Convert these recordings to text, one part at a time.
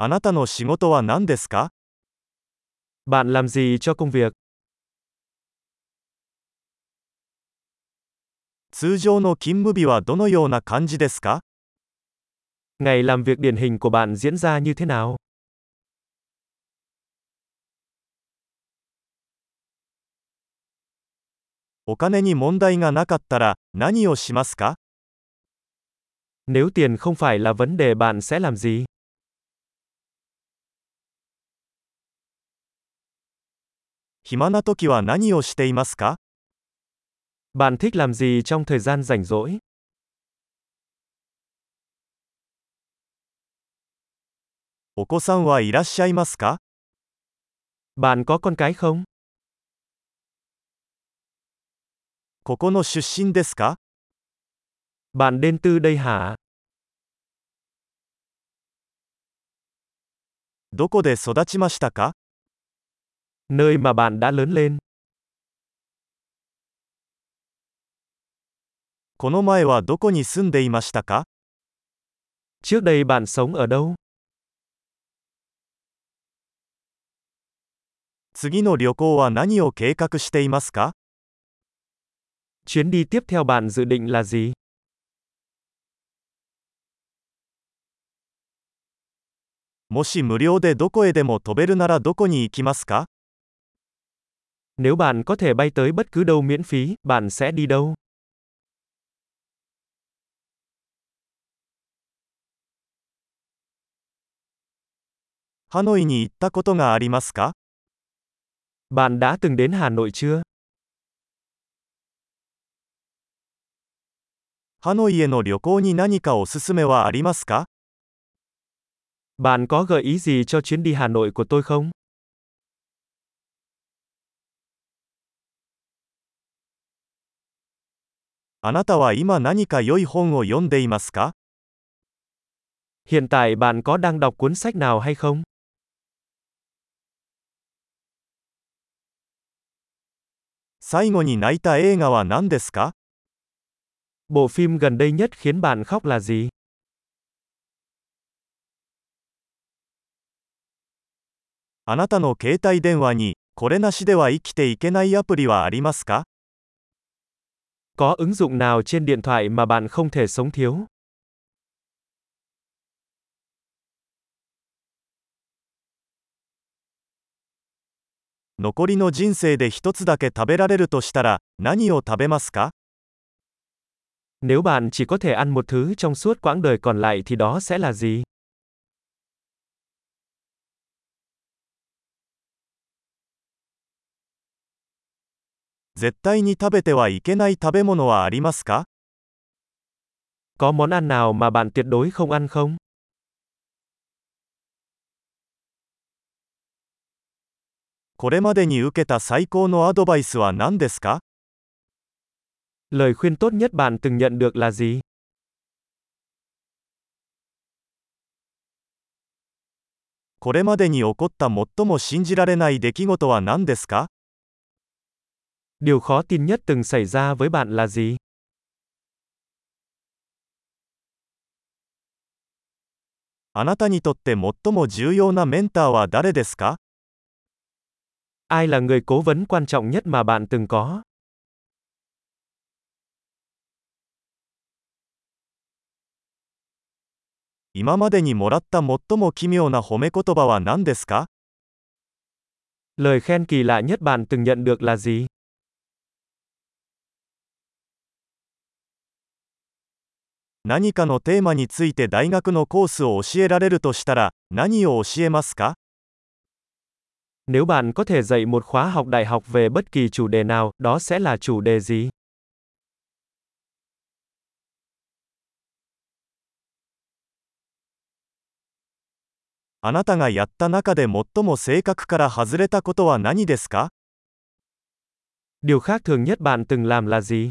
あなたの仕事は何ですか Bạn làm gì cho công việc? 通常の勤務日はどのような感じですか Ngày làm việc điển hình của bạn diễn ra như thế nào? お金に問題がなかったら何をしますか Nếu tiền không phải là vấn đề bạn sẽ làm gì? 暇な時は何をしていますか Bạn thích làm gì trong thời gian rảnh rỗi? お子さんはいらっしゃいますか Bạn có con cái không? ここの出身ですか Bạn đến từ đây hả? どこで育ちましたか Nơi mà bạn đã lớn lên. この前はどこに住んでいましたか Trước đây bạn sống ở đâu? 次の旅行は何を計画していますか Chuyến đi tiếp theo bạn dự định là gì? もし無料でどこへでも飛べるならどこに行きますか Nếu bạn có thể bay tới bất cứ đâu miễn phí, bạn sẽ đi đâu? ハノイに行ったことがありますか Bạn đã từng đến Hà Nội chưa? ハノイへの旅行に何かおすすめはありますか Bạn có gợi ý gì cho chuyến đi Hà Nội của tôi không? あなたは今何か良い本を読んでいますか Hiện tại bạn có đang đọc cuốn sách nào hay không? 最後に泣いた映画は何ですか Bộ phim gần đây nhất khiến bạn khóc là gì? あなたの携帯電話に、これなしでは生きていけないアプリはありますか Có ứng dụng nào trên điện thoại mà bạn không thể sống thiếu? Nokori no jinsei de hitotsu dake taberareru to shitara, nani o tabemasu ka? Nếu bạn chỉ có thể ăn một thứ trong suốt quãng đời còn lại thì đó sẽ là gì? 絶対に食べてはいけない食べ物はありますか Có món ăn nào mà bạn tuyệt đối không ăn không? これまでに受けた最高のアドバイスは何ですか Lời khuyên tốt nhất bạn từng nhận được là gì? これまでに起こった最も信じられない出来事は何ですか Điều khó tin nhất từng xảy ra với bạn là gì? Ai là người cố vấn quan trọng nhất mà bạn từng có? Lời khen kỳ lạ nhất bạn từng nhận được là gì? 何かのテーマについて大学のコースを教えられるとしたら、何を教えますか Nếu bạn có thể dạy một khóa học đại học về bất kỳ chủ đề nào, đó sẽ là chủ đề gì? あなたがやった中で最も性格から外れたことは何ですか Điều khác thường nhất bạn từng làm là gì?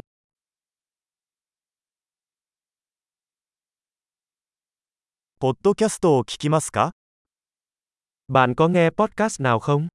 ポッドキャストを聞きますか Bạn có nghe podcast nào không?